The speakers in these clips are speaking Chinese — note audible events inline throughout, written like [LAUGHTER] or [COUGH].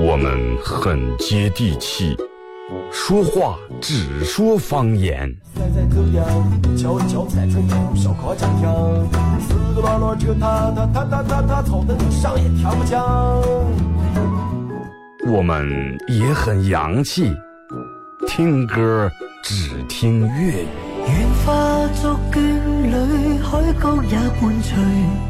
我们很接地气，说话只说方言。我们也很洋气，听歌只听粤语。愿化作眷侣，海角也伴随。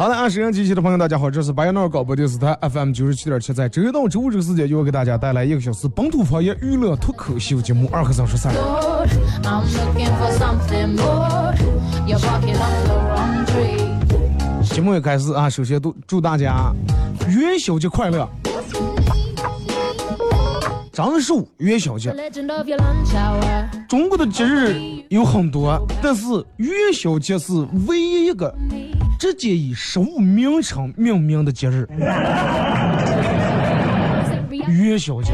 好的，二十人机器的朋友，大家好，这是白羊闹广播电视台 FM 九十七点七，在周一到周五这个时间，就会给大家带来一个小时本土方言娱乐脱口秀节目《二和三十三》。节目一开始啊，首先都祝大家元宵节快乐！张寿元宵节，中国的节日有很多，但是元宵节是唯一一个。直接以食物名称命名的节日，元宵节，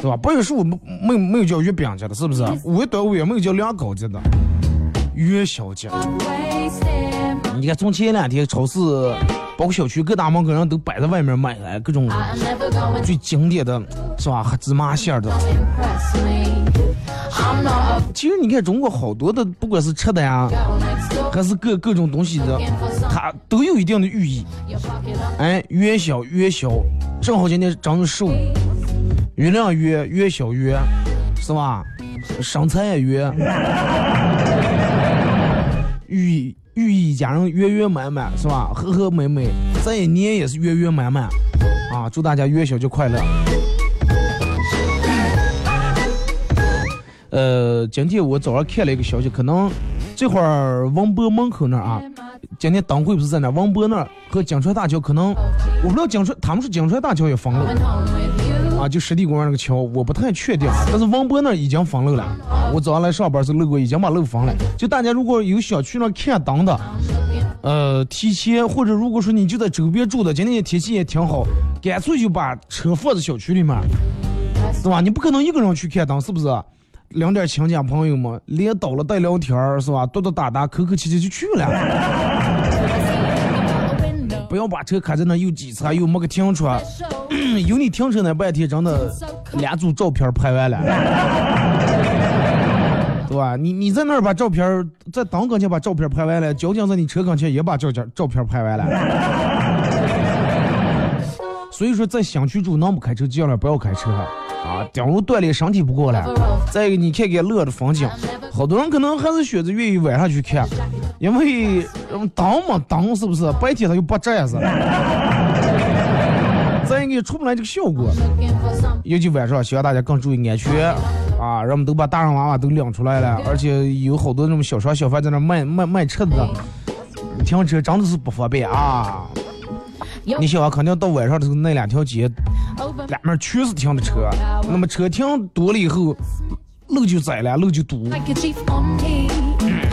是吧？八月十五没没没有叫月饼节的，是不是？五月端午也没有叫凉糕节的，元宵节。你看，从前两天超市，包括小区各大门口人都摆在外面卖来各种最经典的，是吧？和芝麻馅的。其实你看，中国好多的，不管是吃的呀。还是各各种东西的，它都有一定的寓意。哎，元宵元宵，正好今天正月十五，月亮圆，元宵圆，是吧？生财圆，[LAUGHS] 寓意寓意一家人圆圆满满，是吧？和和美美，这一年也是圆圆满满。啊，祝大家元宵节快乐！呃，今天我早上看了一个消息，可能。这会儿王博门口那儿啊，今天党会不是在那儿？王博那儿和江川大桥可能，我不知道江川，他们是江川大桥也封了啊，就湿地公园那个桥，我不太确定。但是王波那儿已经封路了，我早上来上班时路过，已经把路封了。就大家如果有想去那看灯的，呃，提前或者如果说你就在周边住的，今天天气也挺好，干脆就把车放在小区里面，是吧？你不可能一个人去看灯，是不是？领点亲家朋友们，连到了带聊天是吧？嘟嘟哒哒，客客气气就去了。[LAUGHS] 不要把车开在那又挤车又没个停车，[CLEARS THROAT] 有你停车那半天真的两组照片拍完了，[LAUGHS] 对吧？你你在那儿把照片在档跟前把照片拍完了，交警在你车跟前也把照片照片拍完了。[LAUGHS] 所以说，在小区住能不开车尽量不要开车啊，顶如锻炼身体不够了。再一个，你看看乐的风景，好多人可能还是选择愿意晚上去看，因为灯嘛灯是不是？白天它又不这样子。再一个，出不来这个效果，尤其晚上，希望大家更注意安全啊！人们都把大人娃娃都领出来了，而且有好多那种小商小贩在那卖卖卖车子，停车真的是不方便啊！你想啊，肯定到晚上的时候，那两条街两面全是停的车，那么车停多了以后，路就窄了，路就堵，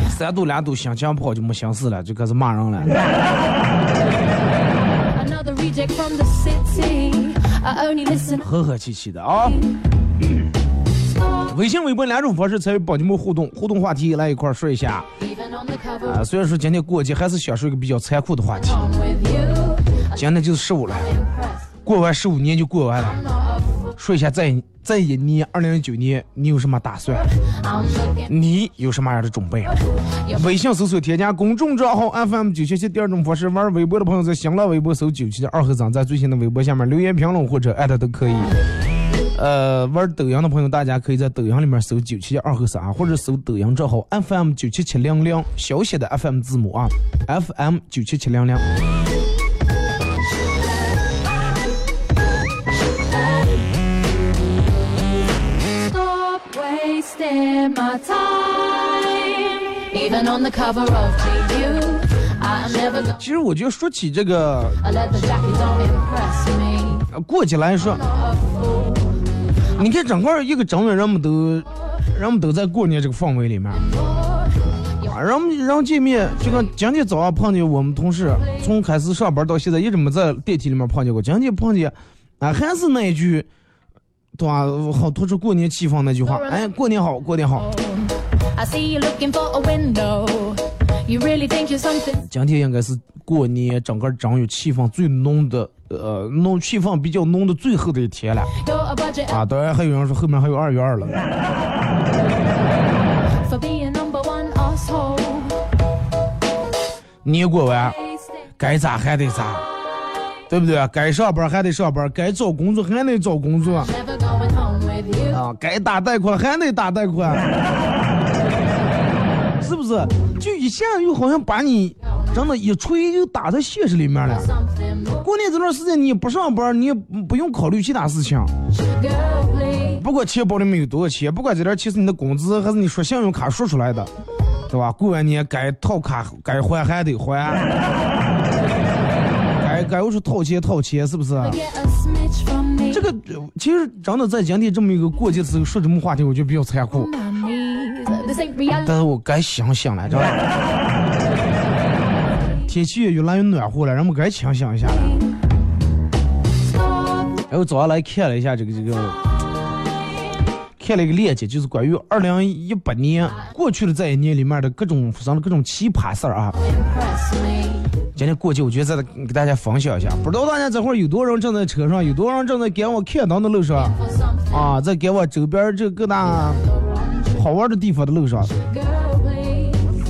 三堵两堵，心情不好就没心思了，就开始骂人了。[LAUGHS] 和和气气的啊！微信、微博两种方式参与帮你们互动，互动话题来一块说一下。啊，虽然说今天过节，还是想说一个比较残酷的话题。今天就是十五了，过完十五年就过完了。说一下，在在一年二零一九年，你有什么打算？你有什么样的准备？微信搜索添加公众账号 FM 九七七，第二种方式玩微博的朋友在新浪微博搜九七七二和尚，在最新的微博下面留言评论或者艾特都可以。呃，玩抖音的朋友，大家可以在抖音里面搜九七七二和尚，或者搜抖音账号 FM 九七七零零，小写的 FM 字母啊，FM 九七七零零。其实我觉得说起这个过去来说，你看整个一个整月，人们都人们都在过年这个氛围里面啊，人们人见面，就跟今天早上碰见我们同事，从开始上班到现在一直没在电梯里面碰见过，今天碰见啊，还是那一句。对吧？好，突出过年气氛那句话，哎，过年好，过年好。今天应该是过年整个整月气氛最浓的，呃，浓气氛比较浓的最后的一天了。啊，当然还有人说后面还有二月二了。[LAUGHS] 年过完，该咋还得咋。对不对？该上班还得上班，该找工作还得找工作，啊，该打贷款还得打贷款，是不是？就一下又好像把你真的一锤就打在现实里面了。过年这段时间你不上班，你也不用考虑其他事情，不管钱包里面有多少钱，不管这点钱是你的工资还是你刷信用卡刷出来的，对吧？过完年该套卡该还还得还。[LAUGHS] 该该又是套钱套钱，是不是？这个其实真的在今天这么一个过节时候说这么话题，我觉得比较残酷。但是我该想想了，知道吧？天气也越来越暖和了，人们该清醒一下了。然后早上来看了一下这个这个，看了一个链接，就是关于二零一八年过去的这一年里面的各种发生的各种奇葩事儿啊。今天过去，我觉得再给大家分享一下。不知道大家这会儿有多少人正在车上，有多少人正在赶往看灯的路上，啊，在赶往周边这各大好玩的地方的路上，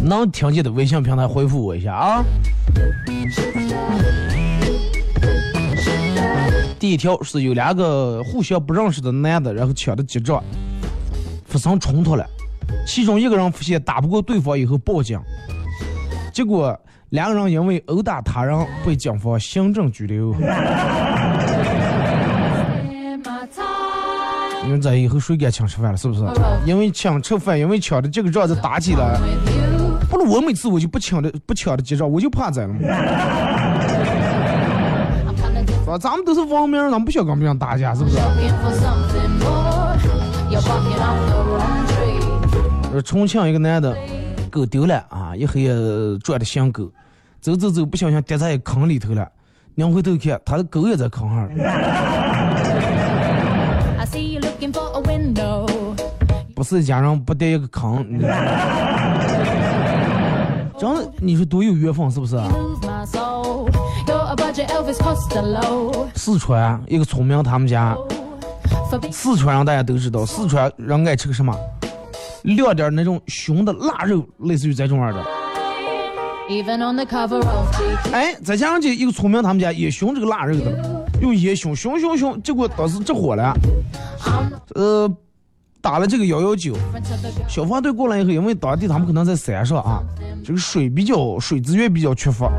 能听见的微信平台回复我一下啊。第一条是有两个互相不认识的男的，然后抢的结账，发生冲突了，其中一个人发现打不过对方以后报警，结果。两个人因为殴打他人被警方行政拘留。你们在以后谁敢请吃饭了？是不是？因为请吃饭，因为抢的这个账子打起来。不是我每次我就不抢的不抢的结账，我就怕这了。啊，咱们都是网名，咱们不想跟别人打架，是不是？重庆一个男的。狗丢了啊！一黑转的小狗，走走走，不小心跌在坑里头了。两回头看，他的狗也在坑上。不是家人不得一个坑。真的，你说多有缘分是不是.四川一个村民他们家，四川人大家都知道，四川人爱吃个什么？撂点那种熊的腊肉，类似于这种样的。哎，再加上这一个村民他们家也熊这个腊肉的，用烟熊熊熊熊，结果当时着火了，呃，打了这个幺幺九.消防队过来以后，因为当地他们可能在山上啊，这个水比较水资源比较缺乏，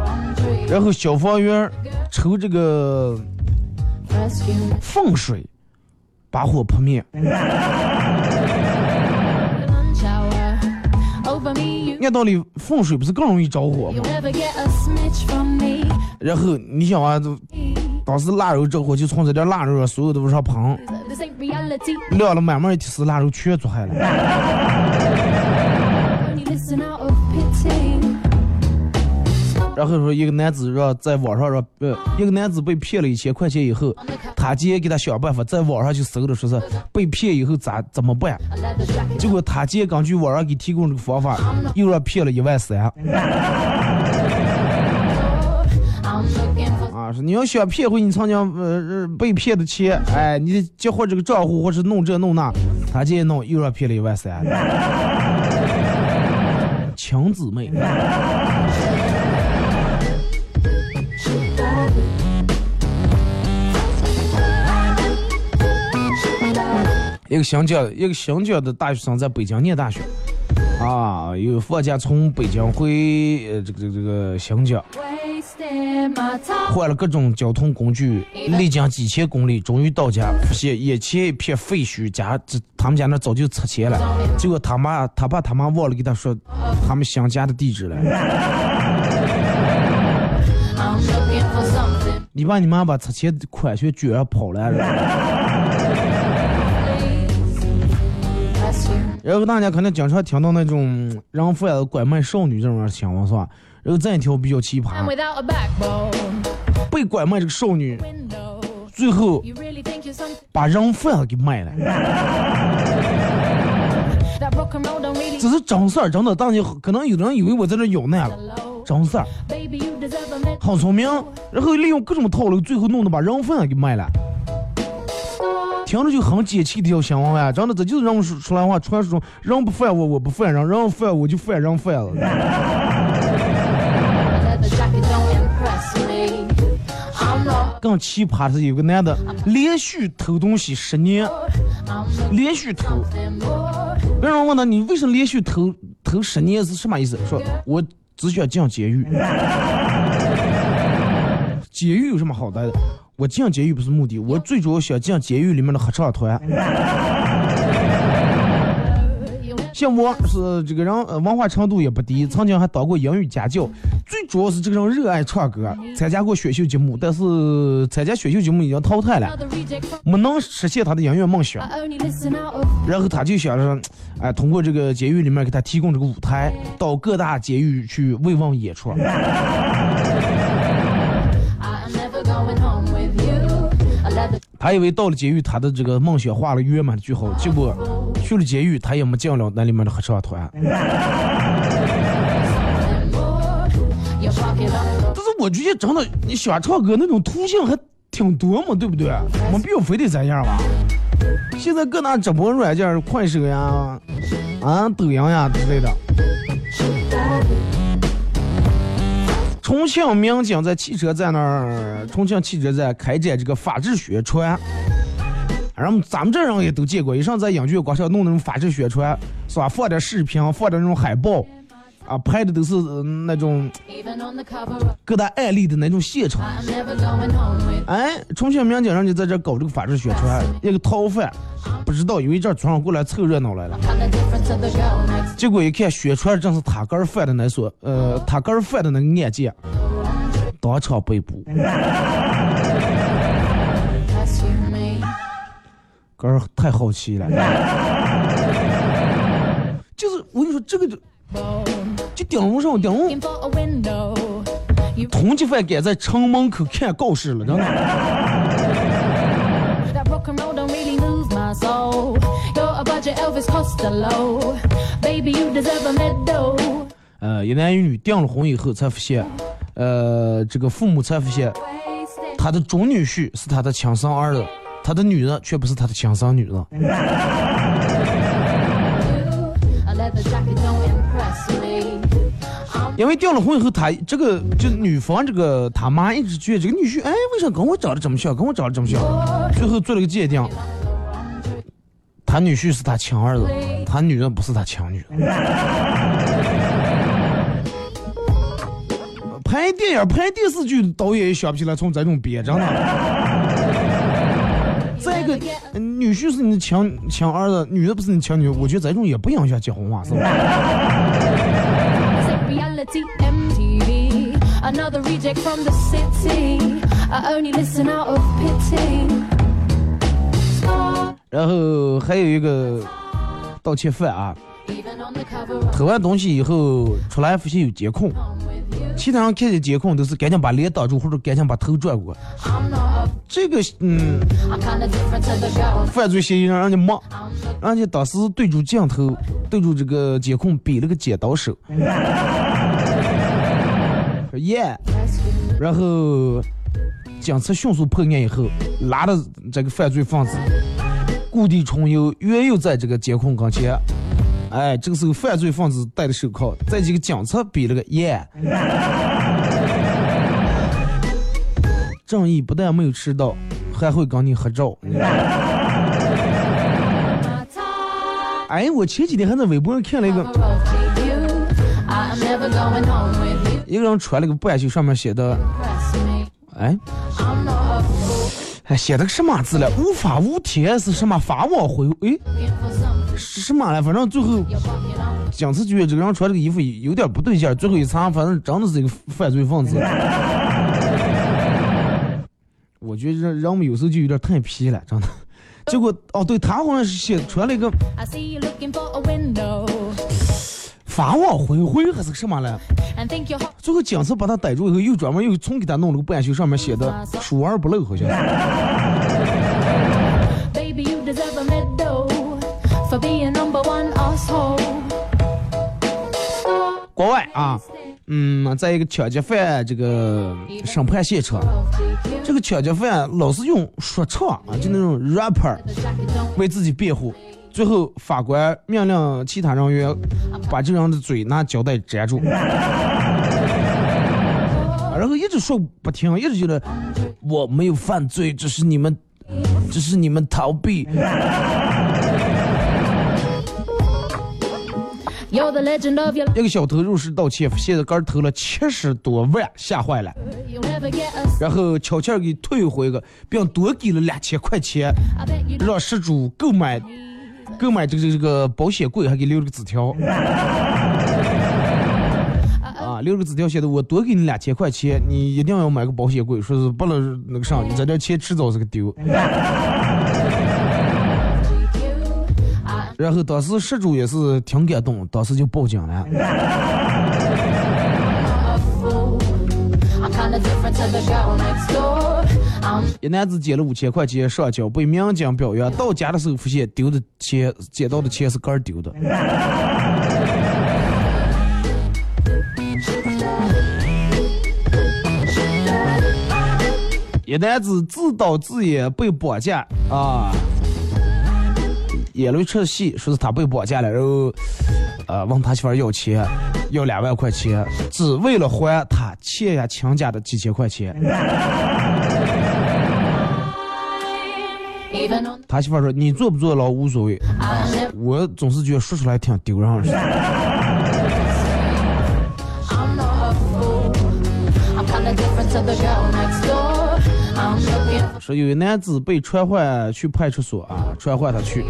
然后消防员抽这个.粪水把火扑灭。按道理放水不是更容易着火吗.然后你想啊，就当时腊肉着火，就从这点腊肉啊，所有都往上喷，This ain't reality. 亮了满满一提是腊肉全做坏了。Only listen out of pity. 然后说一个男子让在网上让呃，一个男子被骗了一千块钱以后，他姐给他想办法在网上去搜的，说是被骗以后咋怎么办.结果他姐根据网上给提供这个方法，又让骗了一万三啊！说你要想骗回你曾经呃呃被骗的钱，哎，你得激活这个账户或是弄这弄那，他姐一弄又让骗了一万三，[LAUGHS] 亲姊妹。一个新疆一个新疆的大学生在北京念大学，啊，有放假从北京回呃这个这个这个新疆，换了各种交通工具，历经几千公里，终于到家，发现眼前一片废墟，家这他们家那早就拆迁了，结果他妈他爸他妈忘了给他说他们新家的地址了。[LAUGHS] 你爸你妈把拆迁款全卷跑了。然后大家可能经常听到那种人贩子拐卖少女这种情况是吧然后再一条比较奇葩被拐卖这个少女最后把人贩子给卖了 [LAUGHS] 只是真事儿真的当年可能有人以为我在这儿有难了真事儿很聪明然后利用各种套路最后弄得把人贩子给卖了听着就很解气的一条新闻啊！真的，这就是人们说出来话，传说中人不犯我，我不犯人，人犯我就犯人贩子。Leather jacket don't impress me. I'm not. 更奇葩的是，有个男的连续偷东西十年，连续偷。别人问他你为什么连续偷偷十年是什么意思？说我只想进监狱。监狱有什么好待的？我进监狱不是目的，我最主要想进监狱里面的合唱团。[LAUGHS] 像我是这个人，呃文化程度也不低，曾经还当过英语家教。最主要是这个人热爱唱歌，参加过选秀节目，但是参加选秀节目已经淘汰了.没能实现他的音乐梦想。然后他就想着，哎，通过这个监狱里面给他提供这个舞台，到各大监狱去慰问演出。他以为到了监狱，他的这个梦想画了圆满的句号。结果去了监狱，他也没进了那里面的合唱团。[LAUGHS] 但是我觉得真的，你喜欢唱歌那种途径还挺多嘛，对不对？没必要非得这样吧。现在各大直播软件，快手呀、啊抖音呀之类的。重庆民警在汽车站那儿，重庆汽车站开展这个法制宣传。然后咱们这人也都见过，一上在影剧广场弄那种法制宣传，是吧？放点视频，放点那种海报，啊，拍的都是、那种各大案例的那种现场。哎，重庆民警人就在这搞这个法制宣传，一个逃犯不知道有一阵早上过来凑热闹来了，结果一看宣传正是他哥儿犯的那所呃他哥儿犯的那个案件，当场被捕，[LAUGHS] 哥儿太好奇了，[LAUGHS] 就是我跟你说这个就就顶楼上顶. You 通缉犯敢在城门口看告示了，真的。呃，一男一女订了婚以后才发现，呃，这个父母才发现，他的准女婿是他的亲生儿子，他的女人却不是他的亲生女儿。因为订了婚以后，他这个就女方这个他妈一直觉得这个女婿，哎，为啥跟我长得这么像，跟我长得这么像？最后做了个鉴定，他女婿是他亲儿子，他女儿不是他亲女。拍电影、拍电视剧的，导演也想不起来从这种编，真的。再一个，女婿是你的亲亲儿子，女的不是你亲女，我觉得这种也不影响结婚啊，是吧？tmdbanotherrejectfromthecityionlylistenoutofpity 然后还有一个盗窃犯啊偷完东西以后出来发现有监控其他人看见监控都是赶紧把脸挡住或者赶紧把头转过。这个嗯犯罪嫌疑人人家骂人家当时对住镜头对住这个监控比了个剪刀手。说耶，然后警察迅速破案以后，拉着这个犯罪分子故地重游，约又在这个监控跟前。哎，这个时候犯罪分子戴的手铐，在这个警察比了个耶。正义不但没有迟到，还会跟你合照。[LAUGHS] 哎，我前几天还在微博上看了一个，一个人穿了个半袖，上面写的，哎，哎，写的个什么字了？无法无天是什么法网恢？哎，是什么来？反正最后，警察局这个人穿这个衣服有点不对劲，最后一查，反正真的是一个犯罪分子。我觉得人人们有时候就有点太皮了，真的。结果哦，对他好像是写穿了一个。I see you 法网恢恢还是什么嘞？最后警察把他逮住以后，又专门又重给他弄了个半袖，上面写的 [LAUGHS] “疏而不漏”，好像。[LAUGHS] 国外啊，嗯，在一个抢劫犯这个审判现场，这个抢劫犯老是用说唱啊，就那种 rapper 为自己辩护。最后，法官命令其他人员把这个人的嘴拿胶带粘住，[LAUGHS] 然后一直说不听，一直觉得我没有犯罪，只是你们，只是你们逃避。一个小偷入室盗窃，现在刚偷了七十多万，吓坏了。然后悄悄给退回个，并多给了两千块钱让失主购买购买这个这个保险柜，还给留了个纸条。[LAUGHS] 啊，留了个纸条，写的我多给你两千块钱，你一定要买个保险柜，说是不能那个啥，你这点钱迟早是个丢。[LAUGHS] 然后当时失主也是挺感动，当时就报警了。[LAUGHS] 一男子捡了五千块钱上交，被民警表扬。到家的时候发现丢的钱，捡到的钱是个人丢的。一男子自导自演被绑架啊，演了一出戏，说是他被绑架了，然后呃问他媳妇要钱，要两万块钱，只为了还他欠下亲家的几千块钱。他媳妇说：“你坐不坐牢无所谓，我总是觉得说出来挺丢人的。说有一男子被传唤去派出所啊，传唤他去，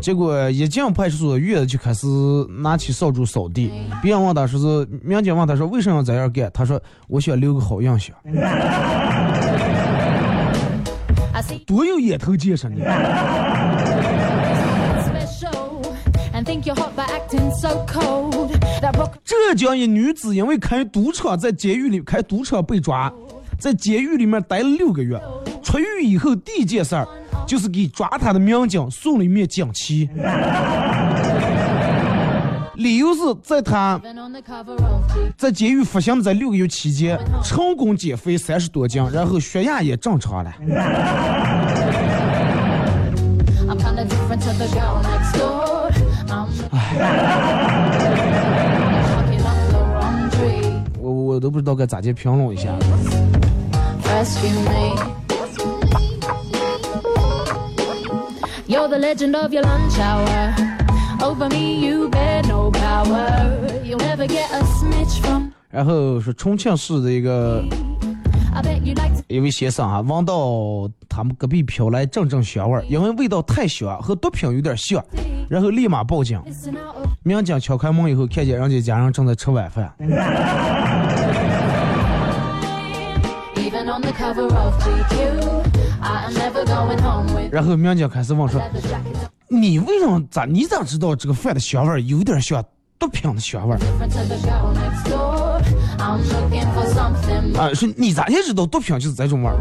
结果一进派出所，院子就开始拿起扫帚扫地。别人问他说是，民警问他说为什么要这样干？他说我想留个好印象。多有眼头见识你！special and think you're hot by acting so cold. That rock 浙江一女子因为开赌场在监狱里开赌场被抓，在监狱里面待了六个月，出狱以后第一件事儿就是给抓他的民警送了一面锦旗，理由是在他在监狱服刑的这六个月期间，成功减肥三十多斤，然后血压也正常了。我我都不知道该咋去评论一下。You're the legend of your lunch hour. Over me, you bear no power. You'll never get a snitch from 然后是重庆市的一 bet 位先生啊，闻到他们隔壁飘来阵阵香味儿，因为味道太香，和毒品有点像，然后立马报警。民警敲开门以后，看见人家家人正在吃晚饭然后民警开始问说 leather jackets.：“ 你为什么咋你咋知道这个饭的香味儿有点像毒品的香味儿啊？是你咋也知道毒品就是这种味儿？”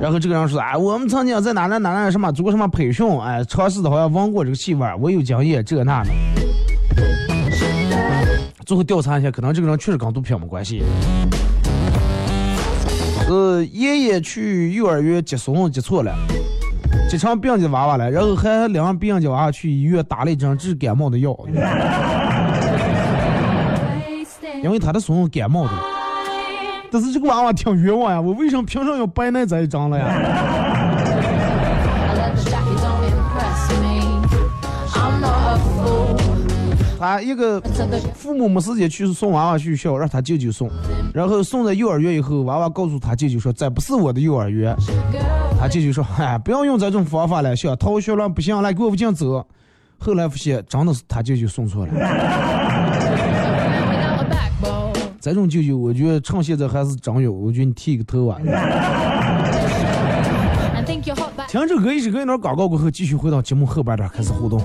然后这个人说：“哎，我们曾经在哪哪哪哪什么做过什么培训，哎，尝试的好像闻过这个气味儿，我有经验，这那的。”最后调查一下，可能这个人确实跟毒品没关系。呃，爷爷去幼儿园接送接错了，接成病的娃娃了，然后还领着别人家娃娃去医院打了一针治感冒的药，因为他的孙子感冒的。但是这个娃娃挺冤枉呀，我为什么凭什么要白那这一张了呀？[LAUGHS] 他一个父母没时间去送娃娃去学校，让他舅舅送。然后送在幼儿园以后，娃娃告诉他舅舅说：“这不是我的幼儿园。他舅舅说：“哎，不要用这种方法来，想逃学了不行，来给我往前走。”后来发现真的是他舅舅送错了。这种舅舅，我觉得趁现在还是真有，我觉得你剃个头啊。听这歌一首歌一段广告过后，继续回到节目后半段开始互动。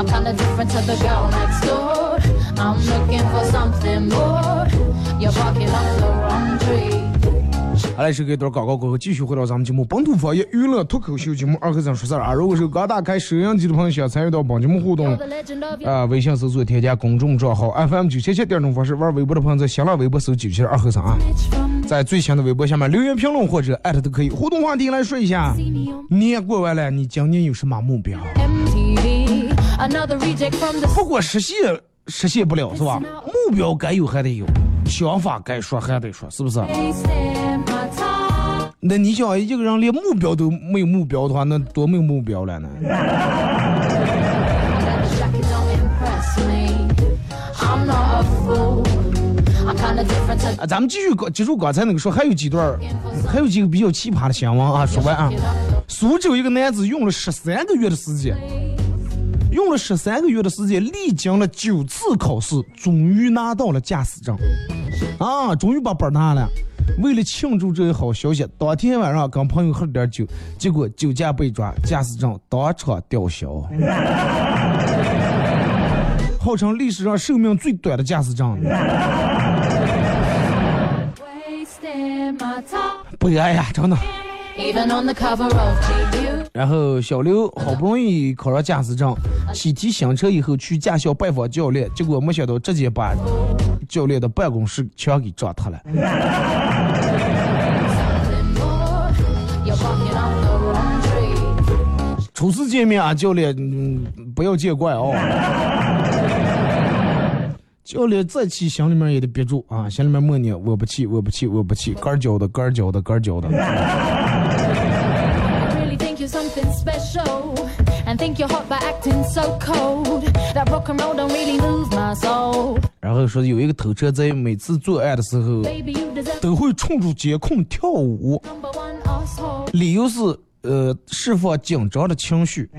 I'm kinda different to the girl next door. I'm looking for something more. You're barking up the wrong tree. 好嘞，是给一段广告过后，继续回到咱们节目本土方言娱乐脱口秀节目二和尚说事儿啊。如果是刚打开收音机的朋友，想参与到帮节目互动啊，微信搜索添加公众账号 FM 九七七第二种方式，玩微博的朋友在新浪微博搜九七二和尚啊在最新的微博下面留言评论或者艾特都可以。互动话题来说一下年过完了，你今年有什么目标？不过实现实现不了是吧？目标该有还得有，想法该说还得说，是不是.那你想一个人连目标都没有目标的话，那多没有目标了呢啊，咱们继续刚接触刚才那个说，还有几段儿，还有几个比较奇葩的新闻啊。说完啊，苏州一个男子用了十三个月的时间，用了十三个月的时间，历经了九次考试，终于拿到了驾驶证，啊，终于把本儿拿了。为了庆祝这一好消息，当天晚上跟朋友喝了点酒，结果酒驾被抓，驾驶证当场吊销，[LAUGHS] 号称历史上寿命最短的驾驶证。悲哀呀，真的。然后小刘好不容易考上驾驶证，喜提新车以后去驾校拜访教练，结果没想到直接把教练的办公室墙给撞塌了。[LAUGHS] 初次见面啊，教练，嗯，不要见怪哦。教练再气，心里面也得憋住啊，心里面默念：我不气，我不气，我不气，杆儿教的，杆儿教的，杆儿教的。然后说有一个偷车贼，每次作案的时候都会冲出监控跳舞。理由是呃释放紧张的情绪。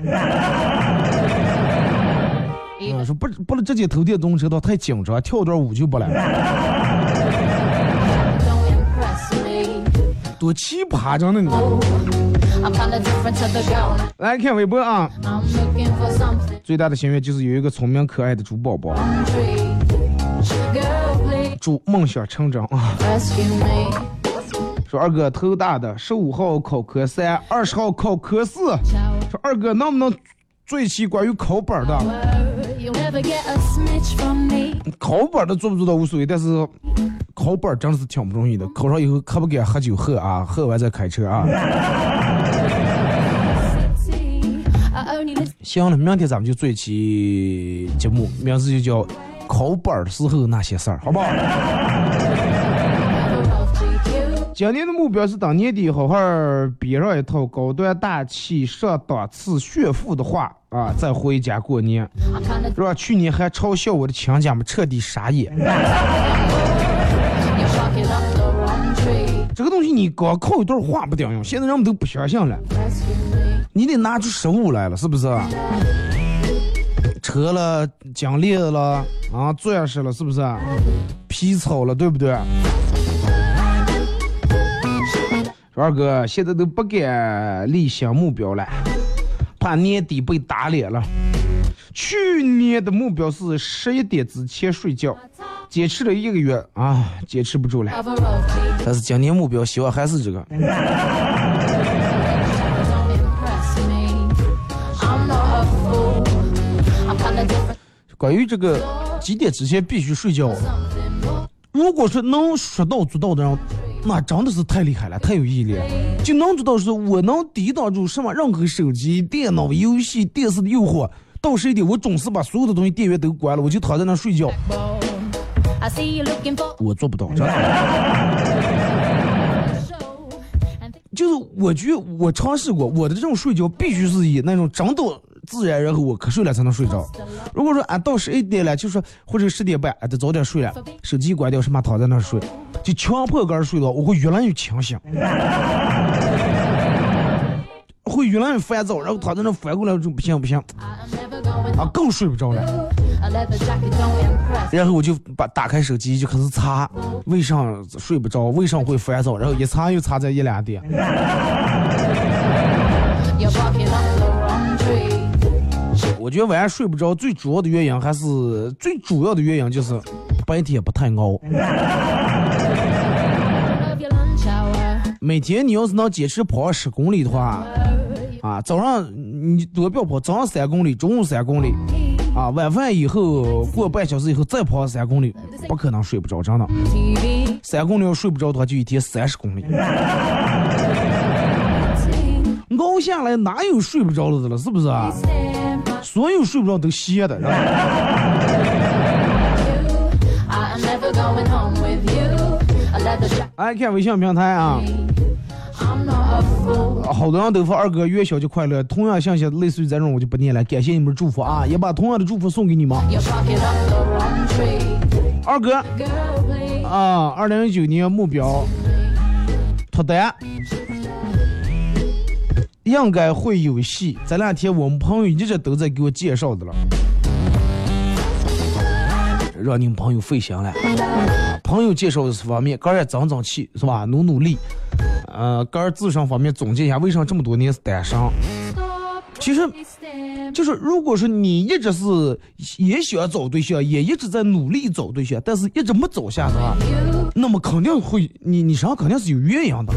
嗯，说不不能直接偷电动车道太紧张，跳段舞就不来了. [LAUGHS] 多奇葩着呢你.来看微博啊最大的心愿就是有一个聪明可爱的猪宝宝祝梦想成真啊.说二哥头大的，十五号考科三，二十号考科四。说二哥能不能做一期关于考本儿的.考本儿的做不做到无所谓，但是考本儿真的是挺不容易的。考上以后可不敢喝酒喝啊，喝完再开车啊。行了，明天咱们就做一期节目，名字就叫“考本儿时候那些事儿”，好不好？今年的目标是等年底好好编上一套高端大气上档次炫富的话啊，再回家过年，是吧？去年还嘲笑我的亲家们彻底傻眼。这个东西你光靠一段话不顶用，现在人们都不相信了，你得拿出实物来了，是不是？车了，奖励了，啊，钻石了，是不是？皮草了，对不对？二哥现在都不敢立新目标了，怕年底被打脸了。去年的目标是十一点之前睡觉，坚持了一个月啊，坚持不住了。但是今年目标希望还是这个。关于这个几点之前必须睡觉，如果说能说到做到的人，那真的是太厉害了，太有毅力了。就能做到是，我能抵挡住什么任何手机、电脑、游戏、电视的诱惑。到十一点，我总是把所有的东西电源都关了，我就躺在那睡觉。我做不到，真的。[LAUGHS] 就是我觉得我尝试过，我的这种睡觉必须是以那种真的自然，然后我瞌睡了才能睡着。如果说俺到十一点了，就说或者十点半，俺得早点睡了，手机关掉，什么躺在那睡，就强迫个人睡着，我会越来越清醒。[LAUGHS] 会越来越烦躁，然后躺在那翻过来就不行不行，啊，更睡不着了。然后我就把打开手机就开始查，为啥睡不着？为啥会烦躁？然后一查又查在一两点。[LAUGHS] 觉得晚上睡不着最主要的原因还是最主要的原因就是白天不太熬。每天你要是能坚持跑十公里的话。啊，早上你多不要跑，早上三公里，中午三公里，啊，晚饭以后过半小时以后再跑三公里，不可能睡不着，真的。三公里要睡不着的话，就一天三十公里。熬下来哪有睡不着了的了，是不是啊？所有睡不着都歇的。爱看微信平台啊。好多人都说二哥元宵节快乐，同样信息类似于这种我就不念了，感谢你们的祝福啊，也把同样的祝福送给你们。二哥啊，二零一九年目标脱单，应该会有戏。这两天我们朋友一直都在给我介绍的了，让你们朋友费心了。朋友介绍的是方面，个人争争气是吧？努努力。呃，个人自身方面总结一下，为什么这么多年是单身？其实，就是如果说你一直是也想找对象，也一直在努力找对象，但是一直没找下的话，那么肯定会，你你身上肯定是有原因的。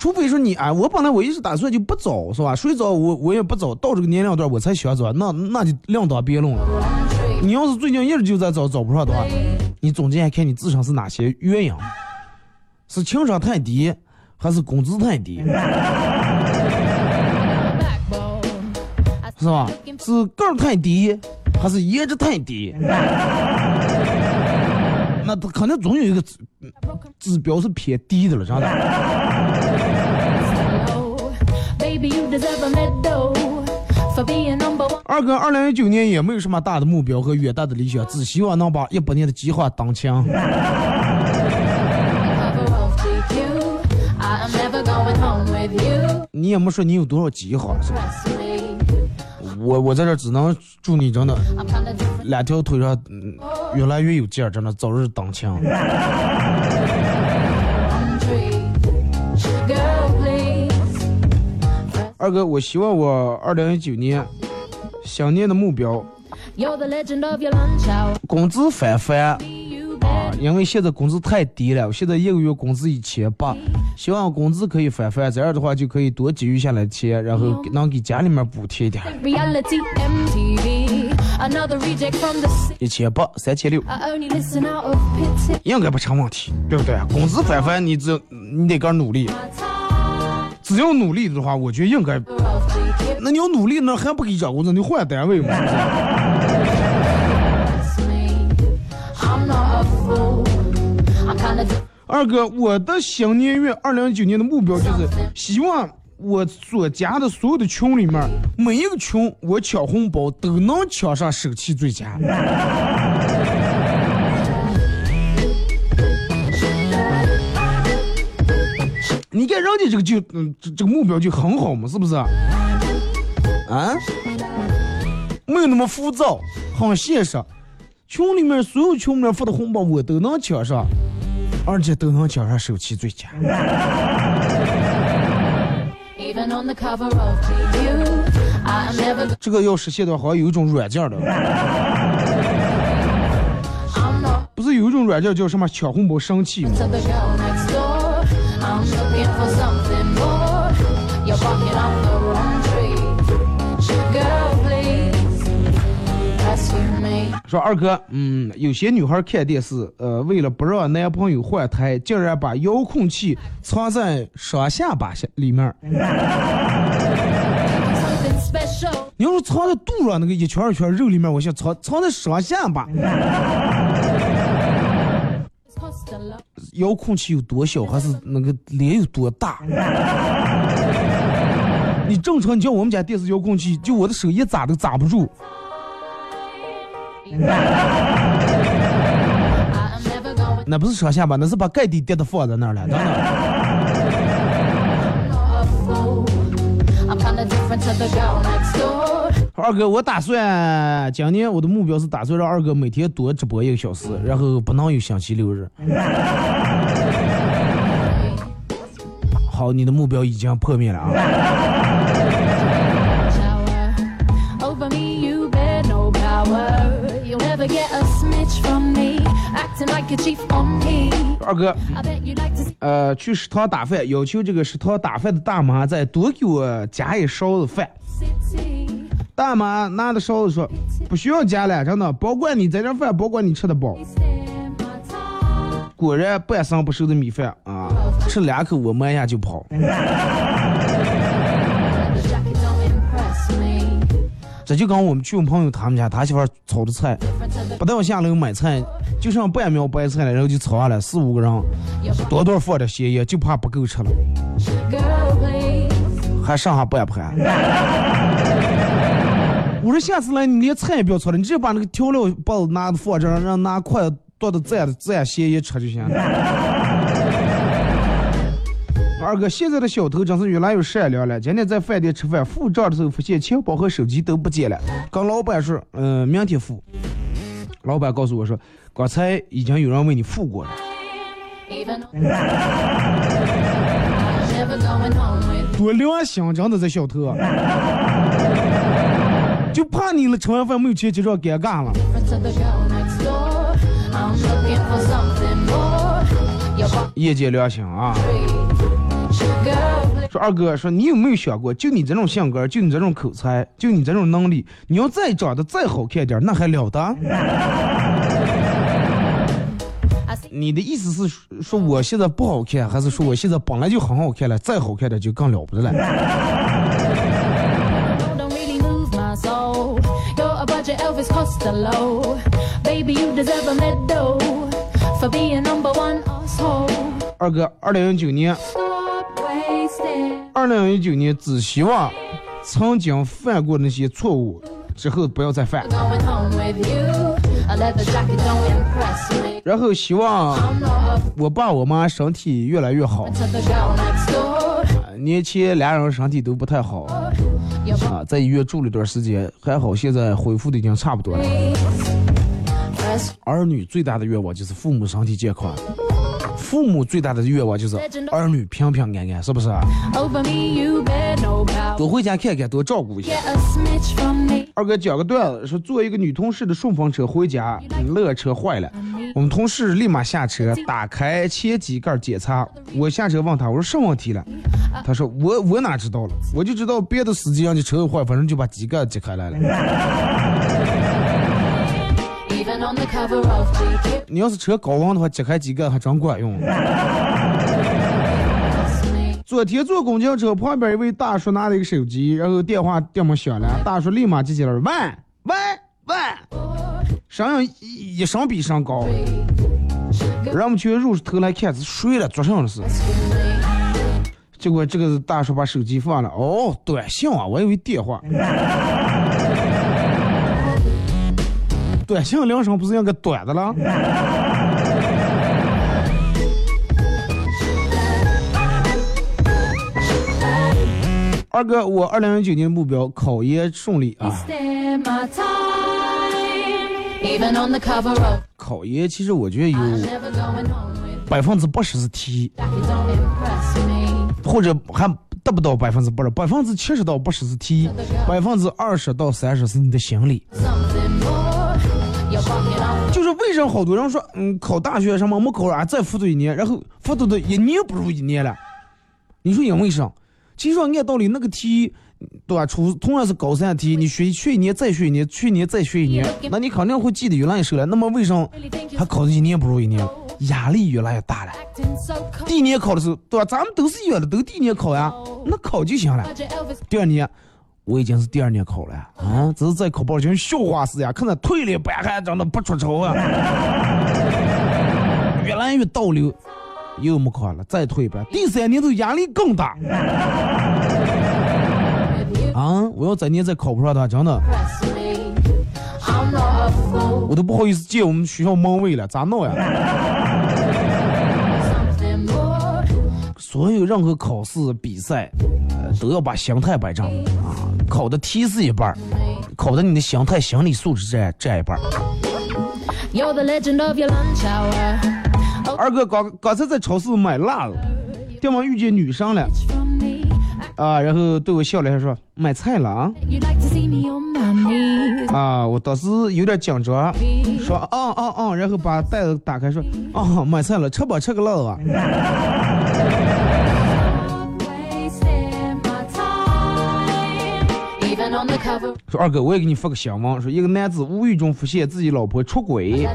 除非说你哎，我本来我一直打算就不找，是吧？谁找我我也不找，到这个年龄段我才想找，那那就另当别论了。你要是最近一直就在找找不上的话，你总结一下看你自身是哪些原因。是情商太低，还是工资太低？[LAUGHS] 是吧？是个儿太低，还是颜值太低？[LAUGHS] 那他肯定总有一个指指标是偏低的了，真的。二哥，二零一九年也没有什么大的目标和远大的理想，只希望能把一百年的计划当枪。你也没说你有多少计划，是吧？我我在这只能祝你真的两条腿上越来越有劲儿，真的早日当枪。二哥，我希望我二零一九年想年的目标，工资翻番。因为现在工资太低了，我现在一个月工资一千八，希望工资可以翻番，这样的话就可以多积蓄下来钱，然后能给家里面补贴一点。一千八，三千六，应该不成问题，对不对？工资翻番，你只你得个努力，只要努力的话，我觉得应该。那你要努力，那还不给涨工资，你换单位嘛？二哥，我的新年月，二零一九年的目标就是希望我所加的所有的群里面，每一个群我抢红包都能抢上手气最佳。你看人家这个就嗯，这这个目标就很好嘛，是不是？啊？没有那么浮躁，很现实。群里面所有群里面发的红包我都能抢上。而且都能抢上手气最佳。这个要实现的话，好像有一种软件的，不是有一种软件叫什么抢红包神器吗？说二哥，嗯，有些女孩看电视，呃，为了不让男朋友换台，竟然把遥控器藏在双下巴下里面。[LAUGHS] 你要是藏在肚上那个一圈儿一圈儿肉里面，我想藏藏在双下巴。[LAUGHS] 遥控器有多小，还是那个脸有多大？你正常，你像我们家电视遥控器，就我的手一砸都砸不住。那不是上下巴，那是把盖底跌的放在那儿了。等等.二哥，我打算今年我的目标是打算让二哥每天多直播一个小时，然后不能有星期六日。好，你的目标已经破灭了啊！二哥呃，去食堂打饭，要求这个食堂打饭的大妈再多给我加一勺子饭。大妈拿着勺子说：“不需要加了，真的，保管你在这点饭，保管你吃得饱。Stand my time. ”果然半生不熟的米饭啊，吃两口我摸一下就跑。这就跟我们去我朋友他们家，他媳妇炒的菜，不带我下楼买菜，就剩半苗白菜了，然后就炒下来四五个人，多多放点咸盐，就怕不够吃了，还剩下半盘。[LAUGHS] 我说下次来你连菜也不要炒了，你直接把那个调料包拿放这儿，让拿筷子剁的蘸的蘸咸盐吃就行了。二哥，现在的小偷真是越来越善良了。今天在饭店吃饭，付账的时候发现钱包和手机都不见了，跟老板说，嗯、明天付。老板告诉我说，刚才已经有人为你付过了。多良心，真的这小偷，就怕你了，吃完饭没有钱结账，尴尬了。业界良心啊！说二哥，说你有没有想过，就你这种性格，就你这种口才，就你这种能力，你要再长得再好看点，那还了得？你的意思是说说我现在不好看，还是说我现在本来就很好看了，再好看点就更了不得了？二哥二零一九年。二零一九年只希望曾经犯过那些错误之后不要再犯。然后希望我爸我妈身体越来越好年前俩人身体都不太好啊在医院住了一段时间还好现在恢复的已经差不多了。儿女最大的愿望就是父母身体健康。父母最大的愿望就是儿女平平安安，是不是.多回家看看，多照顾一下。二哥讲个段子，说坐一个女同事的顺风车回家，嗯乐车坏了，我们同事立马下车，打开前机盖检查。我下车问他，我说什么问题了？他说我我哪知道了，我就知道别的司机让你车坏，反正就把机盖揭开来了。[LAUGHS] 你要是车高温的话，解开几个还真管用。[LAUGHS] 昨天坐公交车，旁边一位大叔拿了一个手机，然后电话电么响了，大叔立马接起来，喂喂喂，声音一一声比一声高，让我们全入头来看是谁了，做啥了是？Rescue me. 结果这个大叔把手机放了，哦，短信啊，我以为电话。短信铃声不是应该短的了？[LAUGHS] 二哥，我二零一九年目标考研顺利啊考研其实我觉得有百分之八十是 me. 或者还达不到百分之八十，百分之七十到八十是 T，百分之二十到三十是你的心理。就是为什么好多人说，嗯，考大学什么没考上，再复读一年，然后复读的一年不如一年了。你说因为啥？其实说按道理那个题，对吧？初同样是高三题，你学学一年再学一年，去年再学一年，那你肯定会记得越来越熟了。那么为什么还考的一年不如一年？压力越来越大了。第一年考的时候，对吧？咱们都是一样的，都第一年考呀，那考就行了。第二年，我已经是第二年考了啊，只是在考报就跟笑话似的呀，看着退了白还真的不出丑啊，[LAUGHS] 越来越倒流，又没考了，再退一班，第三年就压力更大 [LAUGHS] 啊！我要再年再考不上他，真的.我都不好意思借我们学校门卫了，咋弄呀？所有任何考试比赛，呃，都要把心态摆正啊，考的题是一半儿，考的你的心态、心理素质占占一半. Oh, 二哥刚刚才在超市买辣子，对方遇见女生了啊，然后对我笑了一下说买菜了啊.啊，我当时有点紧张，说啊啊啊，然后把袋子打开说啊买菜了，吃吧吃个辣子吧。说二哥，我也给你发个新闻，说一个男子无意中发现自己老婆出轨，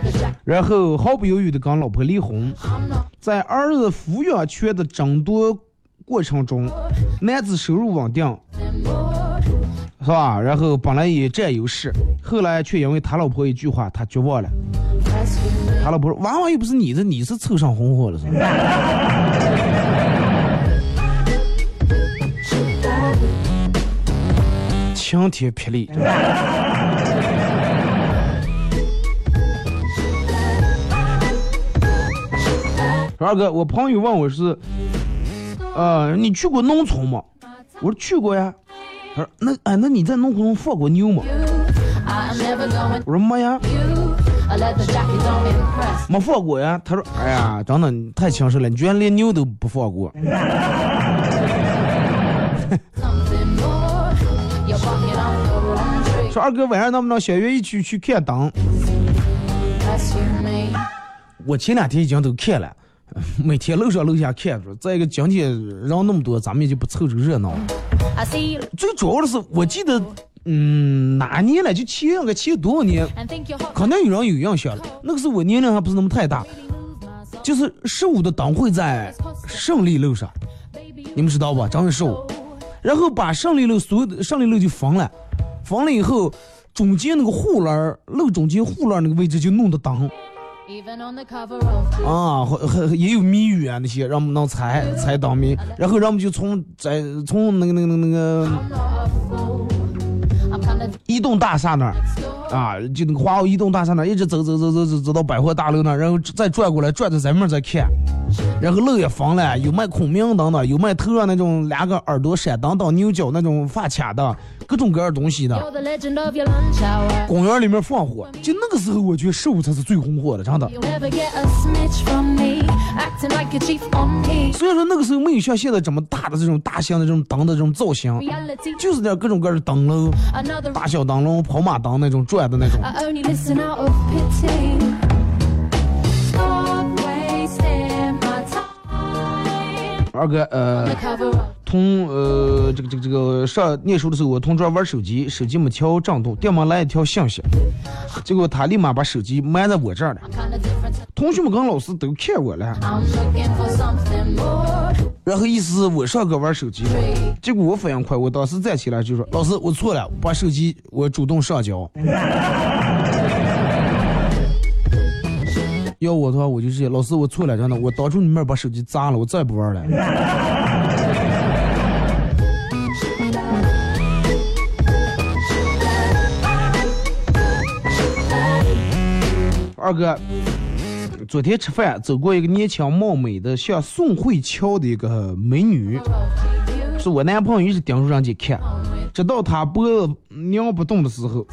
然后毫不犹豫的跟老婆离婚，在儿子抚养权的争夺过程中，男子收入稳定，是吧？然后本来也占优势，后来却因为他老婆一句话，他绝望了。他老婆说：“娃娃又不是你的，你是凑上红火了是吧？”晴天霹雳。二哥，我朋友问我是，呃，你去过农村吗？我说去过呀。他说那哎，那你在农村放过牛吗？我说没呀。没放过呀。他说：“哎呀，真的你太强势了，你居然连牛都不放过。说二哥晚上能不能小约一起去看灯？我前两天已经都看了，每天楼上楼下看着。再一个今天人那么多，咱们也就不凑这个热闹。I see you 最主要的是，我记得，嗯，哪年了？就前个前多少年，and think you're hot. 可能有人有印象了。那个时候我年龄还不是那么太大，就是十五的灯会在胜利路上，你们知道吧？正月十五。然后把胜利路所有的胜利路就封了，封了以后，中间那个护栏儿路中间护栏那个位置就弄的灯 even on the cover of 啊，也有谜语啊那些，让我们能猜猜当谜，然后让我们就从在从那个那个那个那个移动大厦那儿啊，就那个华欧移动大厦那儿一直走走走走走走到百货大楼那儿，然后再转过来转到咱们再看，然后楼也封了，有卖孔明灯的，有卖头上那种两个耳朵闪灯的、牛角那种发卡的，各种各样东西的。公园里面放火，就那个时候我觉得食物才是最红火的，真的。虽然说那个时候没有像现在这么大的这种大型的这种灯的这种造型，就是点各种各样的灯笼，大小灯笼、跑马灯那种转的那种。二哥，呃。同呃这个这个这个上念书的时候，我同桌玩手机，手机没调震动，电门来一条信息，结果他立马把手机埋在我这儿了。同学们跟老师都看我了，然后意思是我上课玩手机了。结果我反应快，我当时站起来就说：“老师，我错了，把手机我主动上交。[LAUGHS] ”要我的话，我就直接老师，我错了，真的，我当初你们把手机砸了，我再也不玩了。二哥，昨天吃饭走过一个年轻貌美的像宋慧乔的一个美女，是我男朋友一直盯着人家看，直到她脖子拧不动的时候，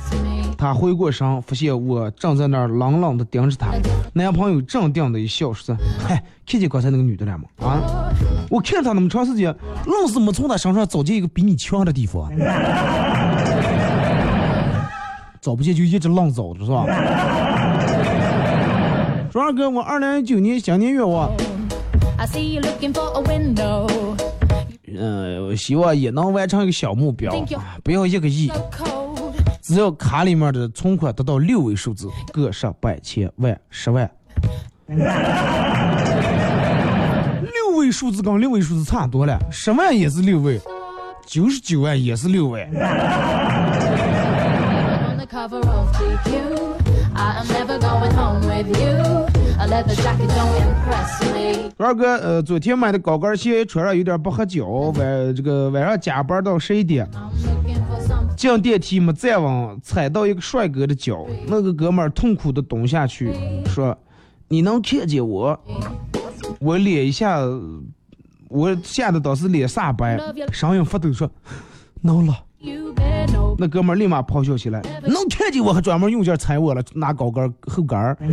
他回过神，发现我正在那儿冷冷的盯着他。男朋友镇定的一笑，说：“嗨，看见刚才那个女的了吗？啊，我看她那么长时间，愣是没从她身上找见一个比你强的地方。找不见就一直愣找着，是吧？”说二哥，我二零一九年新年愿望.嗯、我希望也能完成一个小目标，啊不要一个亿.只要卡里面的存款达到六位数字，个十百千万十万。[LAUGHS] 六位数字跟六位数字差多了，十万也是六位，九十九万也是六位。[LAUGHS] 二哥，呃，昨天买的高跟鞋穿上有点不合脚，晚这个晚上加班到十一点.进电梯没站稳，踩到一个帅哥的脚，那个哥们儿痛苦的蹲下去，说：“你能看见我？”我脸一下，我吓得当时脸煞白，声音发抖说：“能了。You better know. ”那哥们儿立马咆哮起来：“能看见我还专门用劲踩我了，拿高跟儿后跟儿。On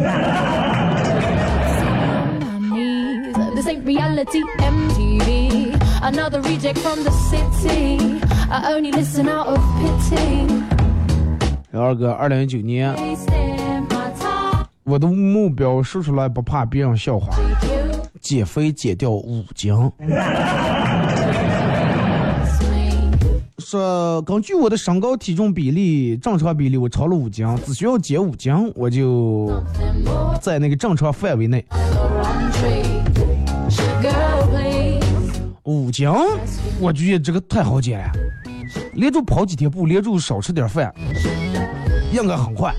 my knees. This ain't reality, MTV. Another reject from the city. I only listen out of pity. 二哥，二零一九年我的目标说出来不怕别人笑话，减肥减掉五斤。说根据我的身高体重比例正常比例，我超了五斤，只需要减五斤，我就在那个正常范围内。五斤，我觉得这个太好减了，连着跑几天步，连着少吃点饭，应该很快。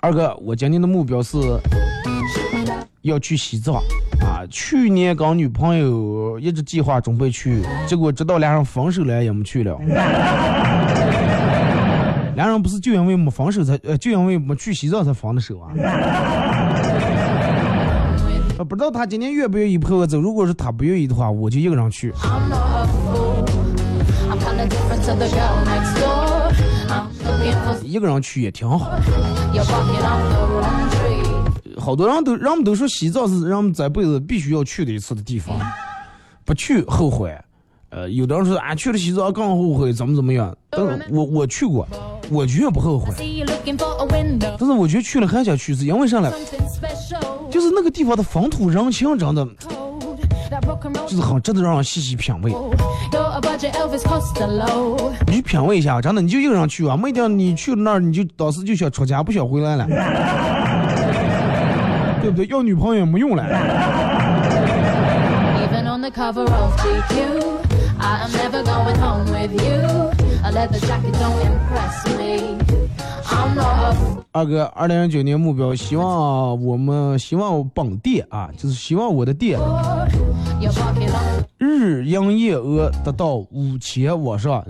二哥，我今年的目标是要去西藏啊！去年跟女朋友一直计划准备去，结果直到俩人分手了也没去了。[LAUGHS] 俩人不是就因为没分手才呃，就因为没去西藏才分的手啊？呃，不知道他今天愿不愿意陪我走。如果是他不愿意的话，我就一个人去。一个人去也挺好。好多人都人们都说西藏是人们这辈子必须要去的一次的地方，不去后悔。呃，有的人说啊，去了西藏更后悔，怎么怎么样。但是我我去过，我绝不后悔。但是我觉得去了还想去，是因为啥呢？就是那个地方的风土人情真的.就是很值得让人细细品味。你去品味一下，真的，你就一个人去啊，没定你去了那儿，你就当时就想出家，不想回来了，对不对？要女朋友也没用了。二哥二零一九年目标希望我们希望我本地啊就是希望我的店日营业额达到五千我是吧？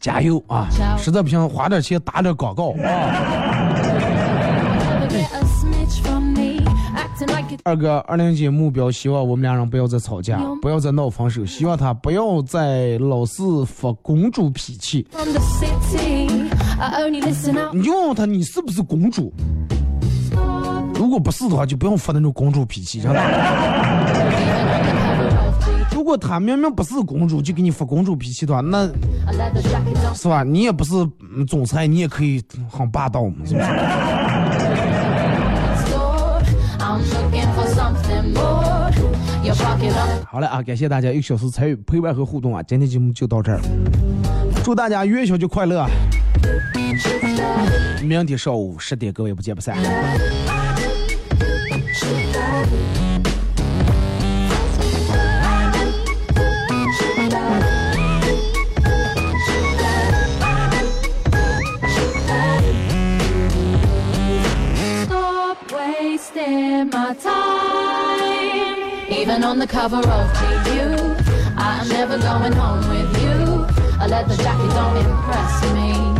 加油啊！实在不行，花点钱打点广告啊二哥，二零一九目标，希望我们俩人不要再吵架，不要再闹分手，希望他不要再老是发公主脾气。你就问问他，你是不是公主？如果不是的话，就不用发那种公主脾气，真的。如果他明明不是公主，就给你发公主脾气的话，那是吧？你也不是总裁，你也可以很霸道嘛，是不是？好了啊，感谢大家一个小时参与陪伴和互动啊！今天节目就到这儿，祝大家元宵节快乐！明天上午十点，各位不见不散。My time. Even on the cover of GQ. I am never going home with you. A leather jacket don't impress me.